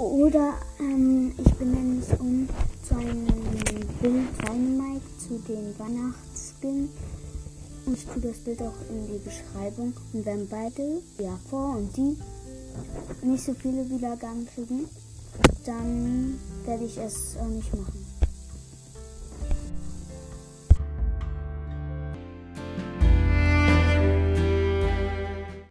Oder ähm, ich benenne es um zu einem Bild Dynamite zu den Weihnachtsspin. Und ich tue das Bild auch in die Beschreibung. Und wenn beide, ja, vor und die, nicht so viele Wiedergaben kriegen, dann werde ich es auch nicht machen.